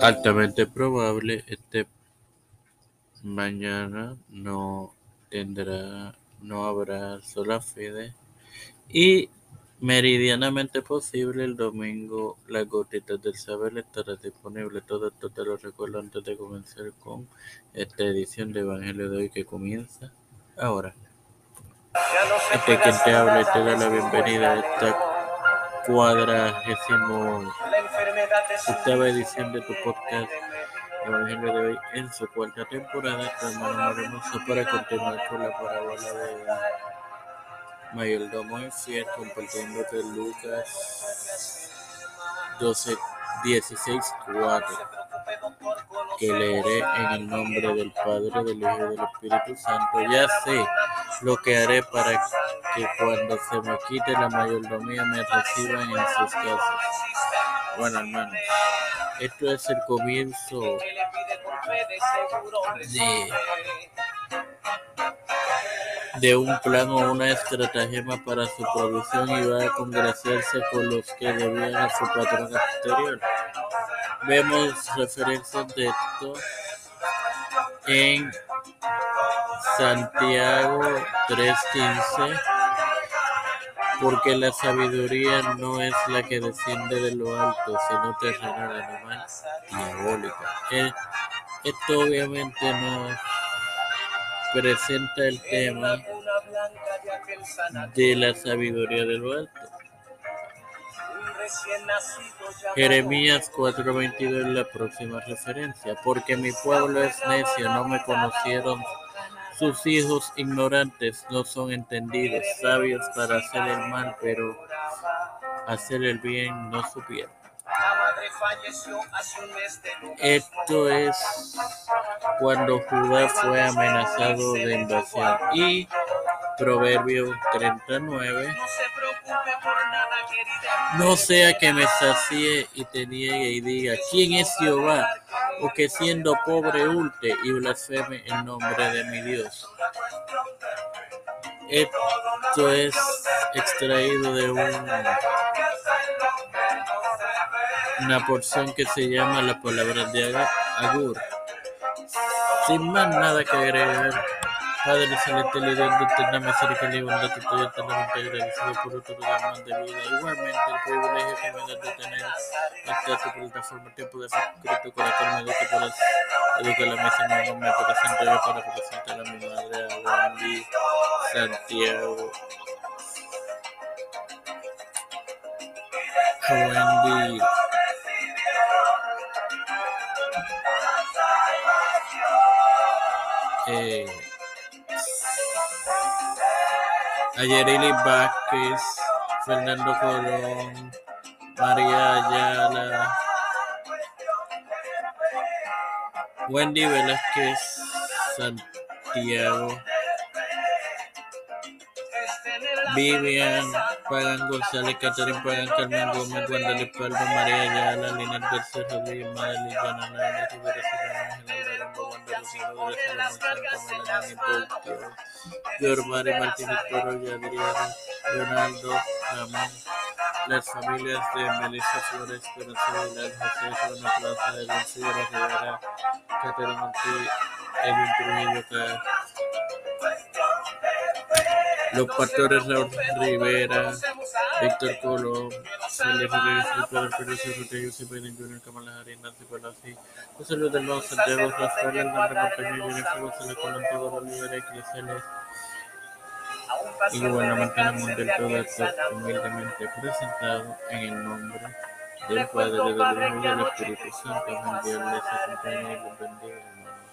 altamente probable este mañana no tendrá no habrá sola fide y meridianamente posible el domingo las gotitas del saber estará disponible todo esto te lo recuerdo antes de comenzar con esta edición de Evangelio de hoy que comienza ahora. Este quien te habla y te da la bienvenida a esta cuadragésimo octava edición de tu podcast Evangelio de hoy en su cuarta temporada, hermano hermoso para continuar con la parábola de mayordomo infiel, compartiéndote Lucas 12, 16, 4, que leeré en el nombre del Padre, del Hijo y del Espíritu Santo. Ya sé lo que haré para que cuando se me quite la mayordomía me reciban en sus casas. Bueno, hermanos, esto es el comienzo de, de un plan o una estratagema para su producción y va a congraciarse con los que debían a su patrón exterior. Vemos referencias de esto en Santiago 3.15 porque la sabiduría no es la que desciende de lo alto, sino terrenal, animal, diabólica. Eh, esto obviamente nos presenta el tema de la sabiduría de lo alto. Jeremías 4:22 es la próxima referencia, porque mi pueblo es necio, no me conocieron sus hijos ignorantes no son entendidos, sabios para hacer el mal, pero hacer el bien no supieron. Esto es cuando Judá fue amenazado de invasión. Y Proverbio 39. No sea que me sacie y te niegue y diga, ¿quién es Jehová? O que siendo pobre ulte y blasfeme el nombre de mi Dios. Esto es extraído de un, una porción que se llama la palabra de Agur. Sin más nada que agregar, Padre líder de eterna misericordia y bondad, estoy eternamente agradecido por otro más de vida. Igualmente, el privilegio de tener esta su plataforma, tiempo de con la que me educar la mesa, no me presento yo para presentar a mi madre, a Wendy Santiago. Eh, Ayerili Vázquez, Fernando Colón, María Ayala, Wendy Velázquez, Santiago, Vivian, Pagan González, Catherine Pagan, Carmen Gómez, Guadalupe Palma, María Ayala, Lina García Rodríguez, Madeline Banana, Rivera Serrano, General Yormari Martínez Toro y Adriana Leonardo Ramón, las familias de Melissa Flores, Esperanza Aguilar, José Juana Plaza, Sierra Rivera, Catherine Monti, Edwin Trujillo, los pastores Raúl Rivera, Víctor Colón, Víctor Pérez, Rodríguez, José Pérez, Junior Kamala Harris, Nancy Pelosi, los saludos del nuevo Santiago, Rafael Hernández Montaño, Jennifer González Colón, todos los líderes eclesiales y gubernamentales mundial, todo esto humildemente presentado en el nombre del Padre, del Hijo y del Espíritu Santo. Dios les acompañe y los bendiga, hermanos.